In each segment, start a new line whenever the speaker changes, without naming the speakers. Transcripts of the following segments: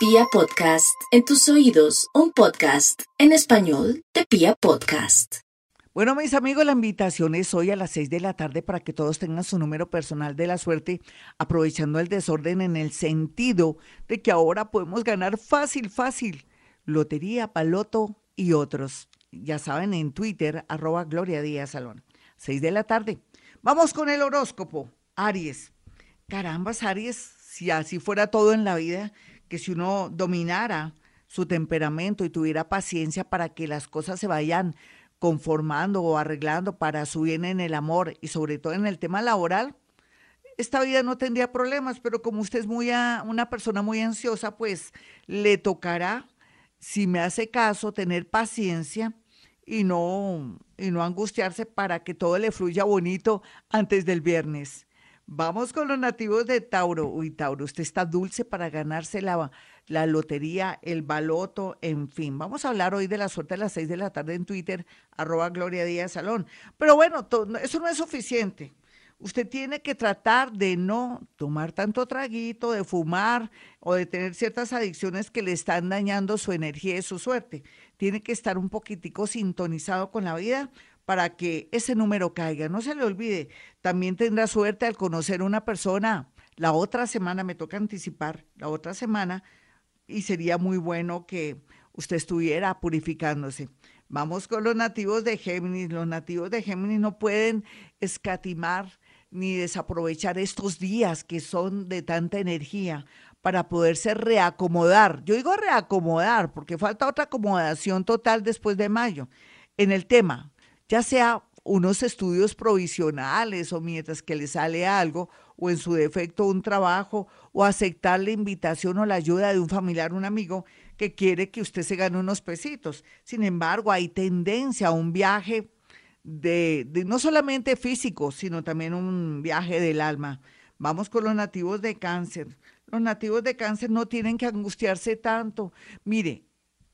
Pia Podcast, en tus oídos, un podcast en español de Pia Podcast.
Bueno, mis amigos, la invitación es hoy a las 6 de la tarde para que todos tengan su número personal de la suerte, aprovechando el desorden en el sentido de que ahora podemos ganar fácil, fácil. Lotería, paloto y otros. Ya saben, en Twitter, arroba Gloria Díaz Salón. 6 de la tarde. Vamos con el horóscopo. Aries. Carambas, Aries, si así fuera todo en la vida, que si uno dominara su temperamento y tuviera paciencia para que las cosas se vayan conformando o arreglando para su bien en el amor y sobre todo en el tema laboral, esta vida no tendría problemas, pero como usted es muy una persona muy ansiosa, pues le tocará, si me hace caso, tener paciencia y no, y no angustiarse para que todo le fluya bonito antes del viernes. Vamos con los nativos de Tauro. Uy, Tauro, usted está dulce para ganarse la, la lotería, el baloto, en fin. Vamos a hablar hoy de la suerte a las seis de la tarde en Twitter, arroba Gloria Díaz Salón. Pero bueno, eso no es suficiente. Usted tiene que tratar de no tomar tanto traguito, de fumar o de tener ciertas adicciones que le están dañando su energía y su suerte. Tiene que estar un poquitico sintonizado con la vida para que ese número caiga. No se le olvide, también tendrá suerte al conocer una persona. La otra semana, me toca anticipar, la otra semana, y sería muy bueno que usted estuviera purificándose. Vamos con los nativos de Géminis. Los nativos de Géminis no pueden escatimar ni desaprovechar estos días que son de tanta energía para poderse reacomodar. Yo digo reacomodar porque falta otra acomodación total después de mayo. En el tema, ya sea unos estudios provisionales o mientras que le sale algo, o en su defecto un trabajo, o aceptar la invitación o la ayuda de un familiar, un amigo que quiere que usted se gane unos pesitos. Sin embargo, hay tendencia a un viaje de, no solamente físico, sino también un viaje del alma. Vamos con los nativos de cáncer. Los nativos de cáncer no tienen que angustiarse tanto. Mire,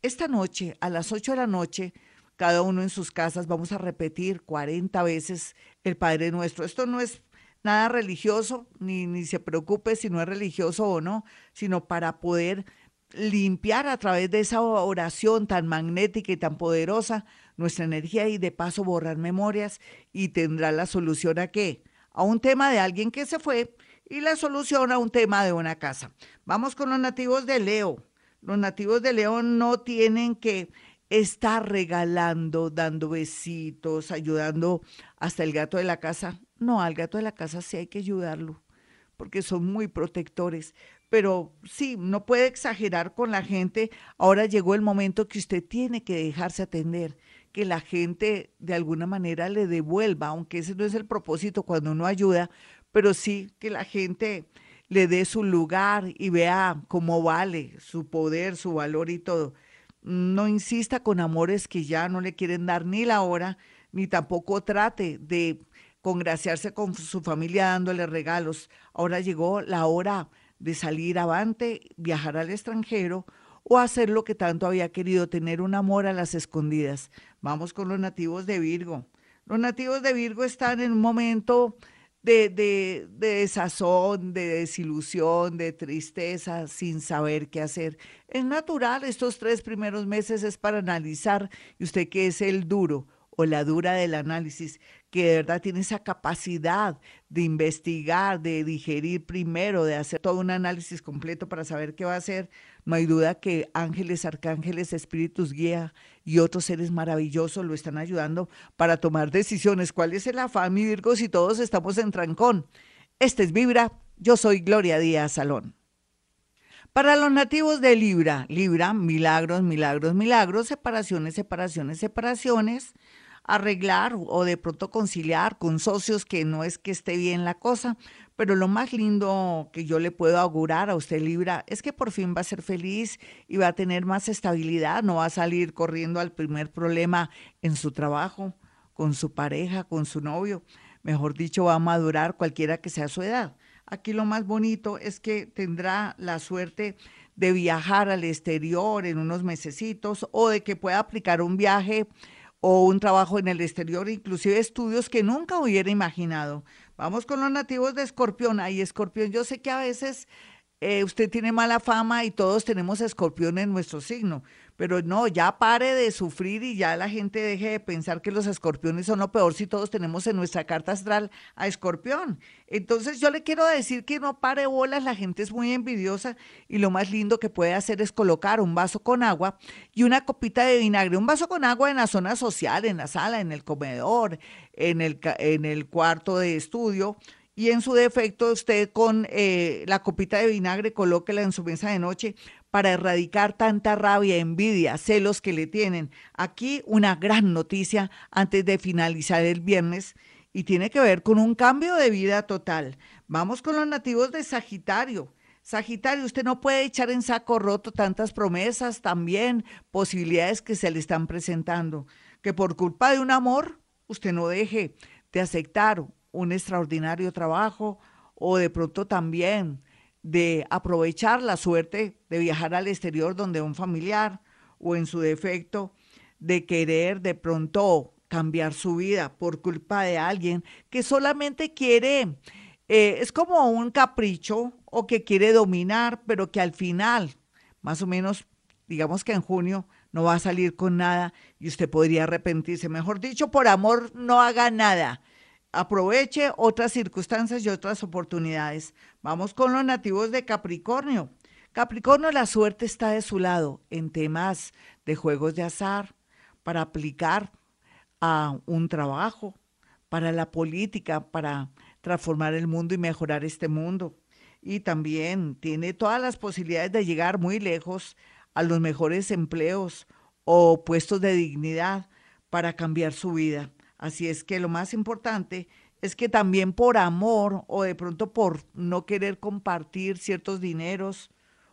esta noche, a las 8 de la noche, cada uno en sus casas, vamos a repetir 40 veces el Padre Nuestro. Esto no es nada religioso, ni, ni se preocupe si no es religioso o no, sino para poder limpiar a través de esa oración tan magnética y tan poderosa nuestra energía y de paso borrar memorias y tendrá la solución a qué? A un tema de alguien que se fue y la solución a un tema de una casa. Vamos con los nativos de Leo. Los nativos de Leo no tienen que está regalando, dando besitos, ayudando hasta el gato de la casa. No, al gato de la casa sí hay que ayudarlo, porque son muy protectores. Pero sí, no puede exagerar con la gente. Ahora llegó el momento que usted tiene que dejarse atender, que la gente de alguna manera le devuelva, aunque ese no es el propósito cuando uno ayuda, pero sí que la gente le dé su lugar y vea cómo vale su poder, su valor y todo no insista con amores que ya no le quieren dar ni la hora, ni tampoco trate de congraciarse con su familia dándole regalos. Ahora llegó la hora de salir avante, viajar al extranjero o hacer lo que tanto había querido, tener un amor a las escondidas. Vamos con los nativos de Virgo. Los nativos de Virgo están en un momento de, de, de, desazón, de desilusión, de tristeza, sin saber qué hacer. Es natural, estos tres primeros meses es para analizar, y usted que es el duro o la dura del análisis, que de verdad tiene esa capacidad de investigar, de digerir primero, de hacer todo un análisis completo para saber qué va a hacer, no hay duda que ángeles, arcángeles, espíritus guía y otros seres maravillosos lo están ayudando para tomar decisiones. ¿Cuál es el afán, mi Virgo, si todos estamos en trancón? Este es Vibra, yo soy Gloria Díaz Salón. Para los nativos de Libra, Libra, milagros, milagros, milagros, separaciones, separaciones, separaciones arreglar o de pronto conciliar con socios que no es que esté bien la cosa, pero lo más lindo que yo le puedo augurar a usted Libra es que por fin va a ser feliz y va a tener más estabilidad, no va a salir corriendo al primer problema en su trabajo, con su pareja, con su novio, mejor dicho, va a madurar cualquiera que sea su edad. Aquí lo más bonito es que tendrá la suerte de viajar al exterior en unos mesecitos o de que pueda aplicar un viaje o un trabajo en el exterior, inclusive estudios que nunca hubiera imaginado. Vamos con los nativos de Escorpión. Ay, Escorpión, yo sé que a veces eh, usted tiene mala fama y todos tenemos escorpión en nuestro signo. Pero no, ya pare de sufrir y ya la gente deje de pensar que los escorpiones son lo peor si todos tenemos en nuestra carta astral a escorpión. Entonces yo le quiero decir que no pare bolas, la gente es muy envidiosa y lo más lindo que puede hacer es colocar un vaso con agua y una copita de vinagre. Un vaso con agua en la zona social, en la sala, en el comedor, en el, en el cuarto de estudio y en su defecto usted con eh, la copita de vinagre colóquela en su mesa de noche para erradicar tanta rabia, envidia, celos que le tienen. Aquí una gran noticia antes de finalizar el viernes y tiene que ver con un cambio de vida total. Vamos con los nativos de Sagitario. Sagitario, usted no puede echar en saco roto tantas promesas, también posibilidades que se le están presentando. Que por culpa de un amor, usted no deje de aceptar un extraordinario trabajo o de pronto también de aprovechar la suerte de viajar al exterior donde un familiar o en su defecto de querer de pronto cambiar su vida por culpa de alguien que solamente quiere, eh, es como un capricho o que quiere dominar, pero que al final, más o menos, digamos que en junio, no va a salir con nada y usted podría arrepentirse. Mejor dicho, por amor no haga nada aproveche otras circunstancias y otras oportunidades. Vamos con los nativos de Capricornio. Capricornio, la suerte está de su lado en temas de juegos de azar, para aplicar a un trabajo, para la política, para transformar el mundo y mejorar este mundo. Y también tiene todas las posibilidades de llegar muy lejos a los mejores empleos o puestos de dignidad para cambiar su vida. Así es que lo más importante es que también por amor o de pronto por no querer compartir ciertos dineros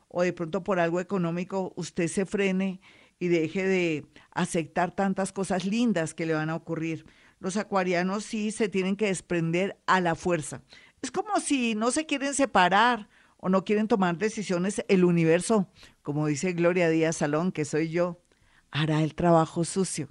o de pronto por algo económico, usted se frene y deje de aceptar tantas cosas lindas que le van a ocurrir. Los acuarianos sí se tienen que desprender a la fuerza. Es como si no se quieren separar o no quieren tomar decisiones, el universo, como dice Gloria Díaz Salón, que soy yo, hará el trabajo sucio.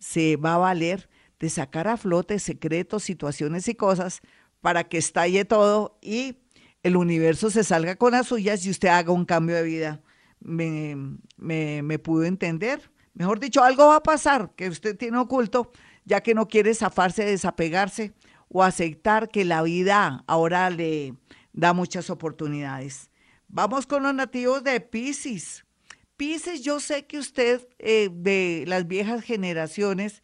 Se va a valer de sacar a flote secretos, situaciones y cosas para que estalle todo y el universo se salga con las suyas y usted haga un cambio de vida. Me, me, me pudo entender. Mejor dicho, algo va a pasar que usted tiene oculto, ya que no quiere zafarse, desapegarse o aceptar que la vida ahora le da muchas oportunidades. Vamos con los nativos de Pisces. Pisces, yo sé que usted eh, de las viejas generaciones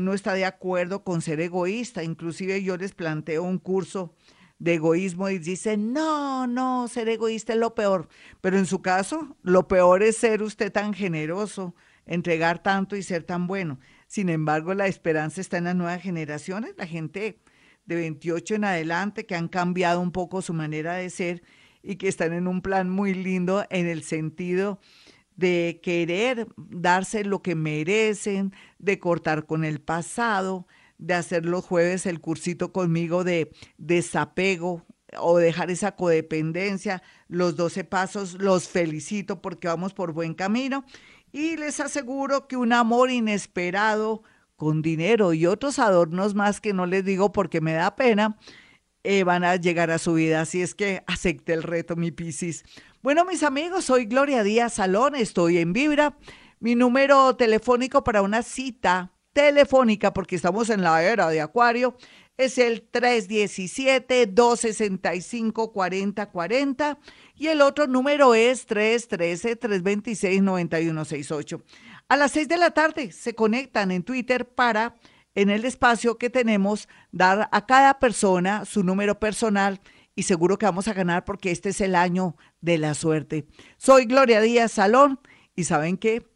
no está de acuerdo con ser egoísta. Inclusive yo les planteo un curso de egoísmo y dicen, no, no, ser egoísta es lo peor. Pero en su caso, lo peor es ser usted tan generoso, entregar tanto y ser tan bueno. Sin embargo, la esperanza está en las nuevas generaciones, la gente de 28 en adelante que han cambiado un poco su manera de ser y que están en un plan muy lindo en el sentido de querer darse lo que merecen, de cortar con el pasado, de hacer los jueves el cursito conmigo de desapego o dejar esa codependencia, los 12 pasos, los felicito porque vamos por buen camino y les aseguro que un amor inesperado con dinero y otros adornos más que no les digo porque me da pena, eh, van a llegar a su vida. Así es que acepte el reto, mi Piscis. Bueno, mis amigos, soy Gloria Díaz Salón, estoy en Vibra. Mi número telefónico para una cita telefónica, porque estamos en la era de Acuario, es el 317-265-4040 y el otro número es 313-326-9168. A las 6 de la tarde se conectan en Twitter para, en el espacio que tenemos, dar a cada persona su número personal y seguro que vamos a ganar porque este es el año de la suerte. Soy Gloria Díaz Salón y ¿saben qué?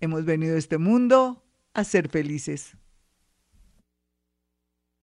Hemos venido a este mundo a ser felices.